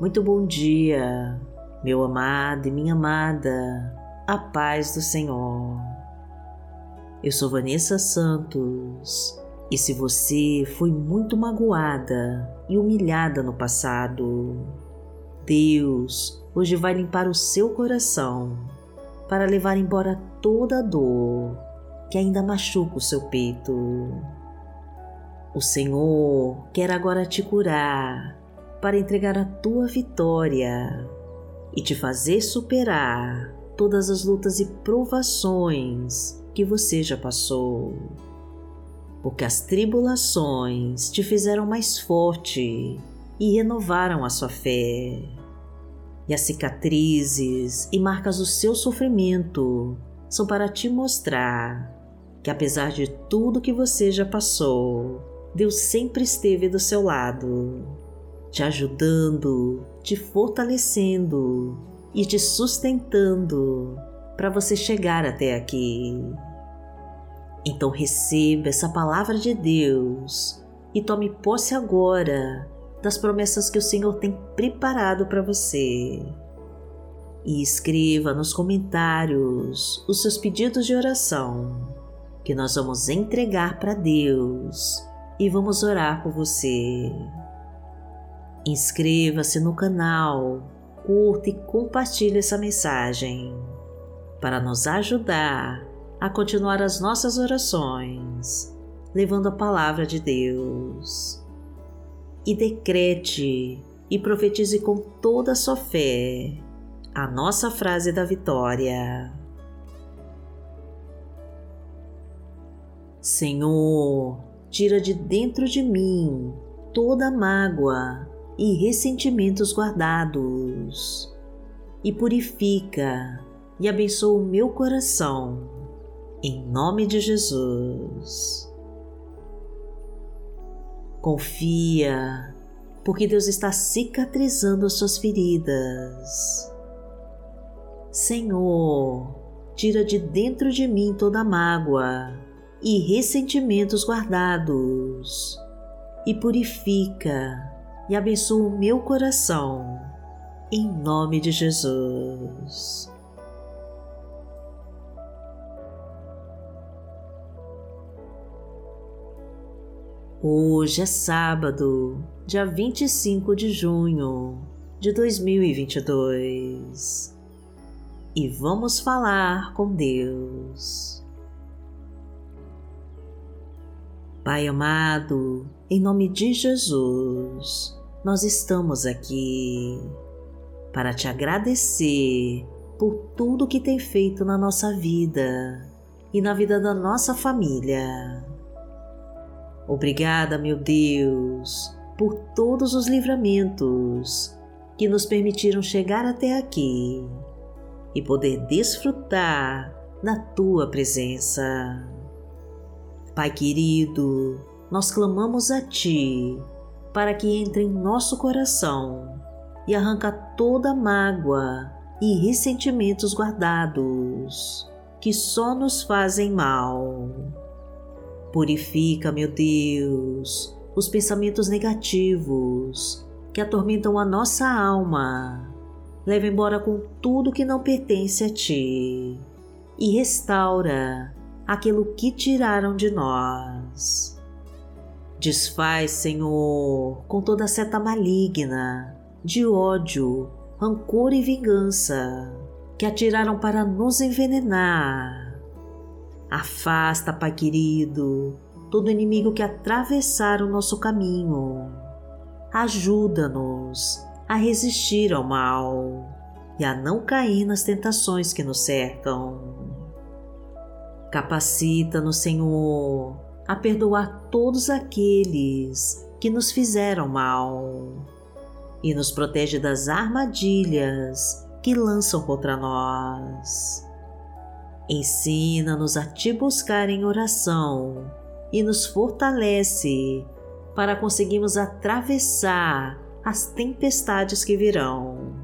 Muito bom dia, meu amado e minha amada, a paz do Senhor. Eu sou Vanessa Santos e se você foi muito magoada e humilhada no passado, Deus hoje vai limpar o seu coração para levar embora toda a dor que ainda machuca o seu peito. O Senhor quer agora te curar para entregar a tua vitória e te fazer superar todas as lutas e provações que você já passou. Porque as tribulações te fizeram mais forte e renovaram a sua fé. E as cicatrizes e marcas do seu sofrimento são para te mostrar que, apesar de tudo que você já passou, Deus sempre esteve do seu lado, te ajudando, te fortalecendo e te sustentando para você chegar até aqui. Então receba essa palavra de Deus e tome posse agora das promessas que o Senhor tem preparado para você. E escreva nos comentários os seus pedidos de oração, que nós vamos entregar para Deus e vamos orar por você. Inscreva-se no canal, curta e compartilhe essa mensagem para nos ajudar a continuar as nossas orações, levando a palavra de Deus. E decrete e profetize com toda a sua fé a nossa frase da vitória. Senhor, tira de dentro de mim toda mágoa e ressentimentos guardados, e purifica e abençoa o meu coração, em nome de Jesus. Confia, porque Deus está cicatrizando as suas feridas. Senhor, tira de dentro de mim toda mágoa e ressentimentos guardados, e purifica e abençoa o meu coração, em nome de Jesus. Hoje é sábado, dia 25 de junho de 2022 e vamos falar com Deus. Pai amado, em nome de Jesus, nós estamos aqui para te agradecer por tudo que tem feito na nossa vida e na vida da nossa família. Obrigada, meu Deus, por todos os livramentos que nos permitiram chegar até aqui e poder desfrutar da tua presença. Pai querido, nós clamamos a Ti para que entre em nosso coração e arranca toda mágoa e ressentimentos guardados que só nos fazem mal. Purifica, meu Deus, os pensamentos negativos que atormentam a nossa alma. Leva embora com tudo que não pertence a Ti e restaura aquilo que tiraram de nós. Desfaz, Senhor, com toda seta maligna, de ódio, rancor e vingança que atiraram para nos envenenar. Afasta, Pai querido, todo inimigo que atravessar o nosso caminho. Ajuda-nos a resistir ao mal e a não cair nas tentações que nos cercam. Capacita-nos, Senhor, a perdoar todos aqueles que nos fizeram mal e nos protege das armadilhas que lançam contra nós. Ensina-nos a te buscar em oração e nos fortalece para conseguirmos atravessar as tempestades que virão.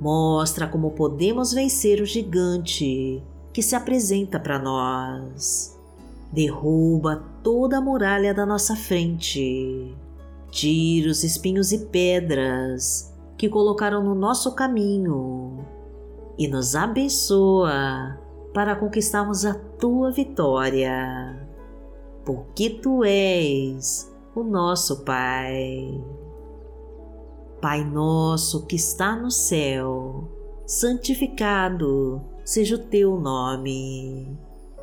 Mostra como podemos vencer o gigante que se apresenta para nós. Derruba toda a muralha da nossa frente. Tira os espinhos e pedras que colocaram no nosso caminho e nos abençoa para conquistarmos a tua vitória, porque tu és o nosso Pai. Pai nosso que está no céu, santificado seja o teu nome.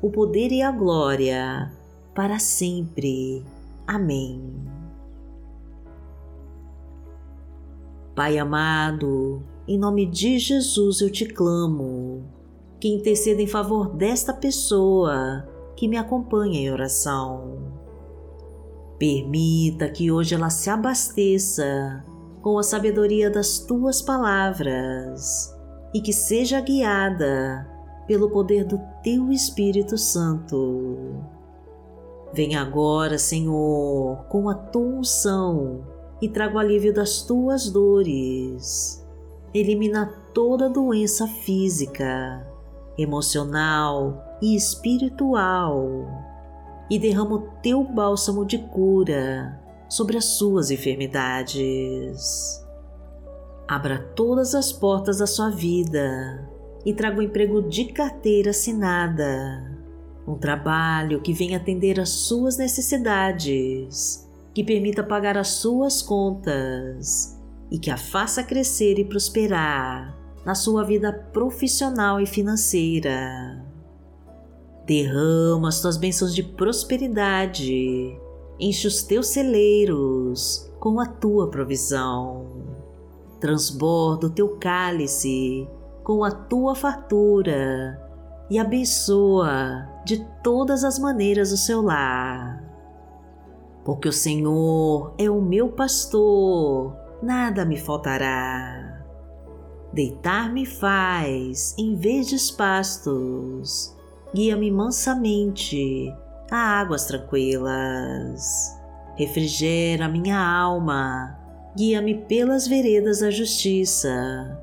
o poder e a glória, para sempre. Amém. Pai amado, em nome de Jesus eu te clamo, que interceda em favor desta pessoa que me acompanha em oração. Permita que hoje ela se abasteça com a sabedoria das tuas palavras e que seja guiada pelo poder do teu Espírito Santo. Venha agora, Senhor, com a tua unção e traga o alívio das tuas dores. Elimina toda doença física, emocional e espiritual e derrama o teu bálsamo de cura sobre as suas enfermidades. Abra todas as portas da sua vida e traga um emprego de carteira assinada, um trabalho que venha atender às suas necessidades que permita pagar as suas contas e que a faça crescer e prosperar na sua vida profissional e financeira. Derrama as tuas bênçãos de prosperidade, enche os teus celeiros com a tua provisão. Transborda o teu cálice com a tua fartura e abençoa de todas as maneiras o seu lar porque o Senhor é o meu pastor, nada me faltará. Deitar-me faz em verdes pastos, guia-me mansamente a águas tranquilas. Refrigera minha alma, guia-me pelas veredas da justiça,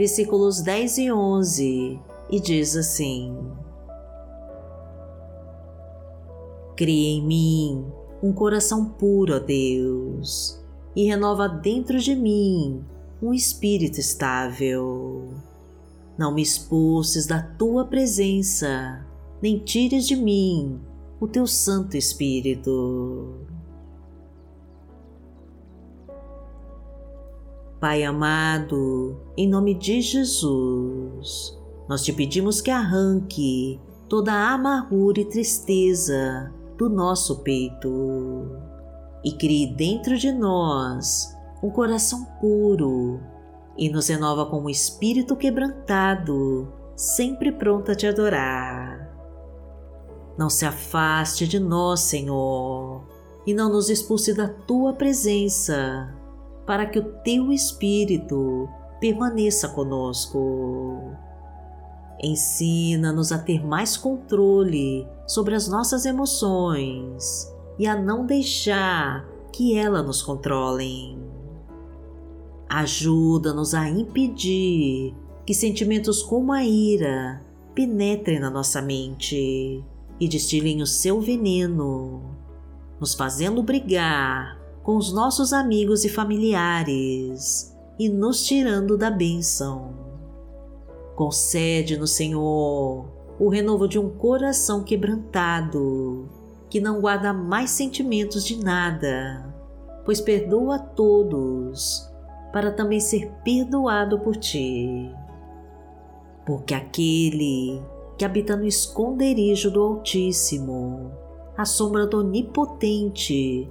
versículos 10 e 11, e diz assim: Cria em mim um coração puro, ó Deus, e renova dentro de mim um espírito estável. Não me expulses da tua presença, nem tires de mim o teu Santo Espírito. Pai amado, em nome de Jesus, nós te pedimos que arranque toda a amargura e tristeza do nosso peito e crie dentro de nós um coração puro e nos renova com um espírito quebrantado, sempre pronto a te adorar. Não se afaste de nós, Senhor, e não nos expulse da tua presença, para que o teu espírito permaneça conosco. Ensina-nos a ter mais controle sobre as nossas emoções e a não deixar que elas nos controlem. Ajuda-nos a impedir que sentimentos como a ira penetrem na nossa mente e destilem o seu veneno, nos fazendo brigar com os nossos amigos e familiares e nos tirando da bênção. Concede-nos, Senhor, o renovo de um coração quebrantado, que não guarda mais sentimentos de nada, pois perdoa a todos, para também ser perdoado por ti. Porque aquele que habita no esconderijo do Altíssimo, à sombra do Onipotente,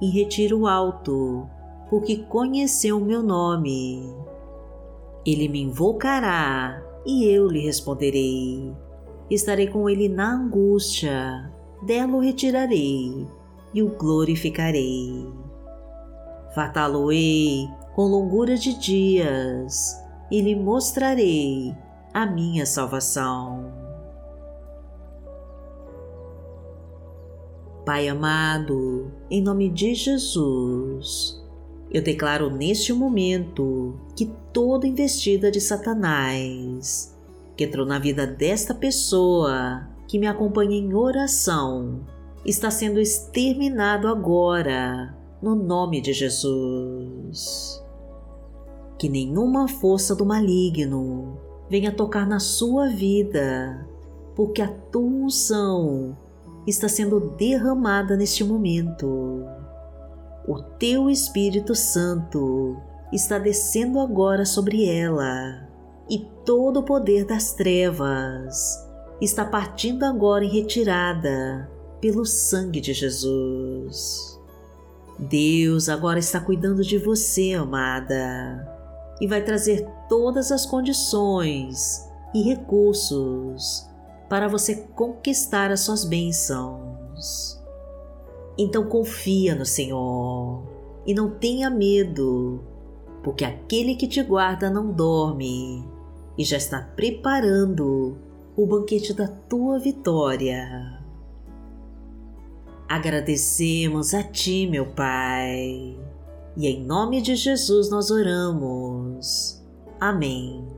em retiro alto, porque conheceu o meu nome. Ele me invocará e eu lhe responderei. Estarei com ele na angústia, dela o retirarei e o glorificarei. Fartá-lo-ei com longura de dias e lhe mostrarei a minha salvação. Pai amado, em nome de Jesus, eu declaro neste momento que toda investida de Satanás que entrou na vida desta pessoa que me acompanha em oração está sendo exterminado agora, no nome de Jesus. Que nenhuma força do maligno venha tocar na sua vida, porque a tua unção está sendo derramada neste momento. O teu Espírito Santo está descendo agora sobre ela e todo o poder das trevas está partindo agora em retirada pelo sangue de Jesus. Deus agora está cuidando de você, amada, e vai trazer todas as condições e recursos para você conquistar as suas bênçãos. Então confia no Senhor e não tenha medo, porque aquele que te guarda não dorme e já está preparando o banquete da tua vitória. Agradecemos a Ti, meu Pai, e em nome de Jesus nós oramos. Amém.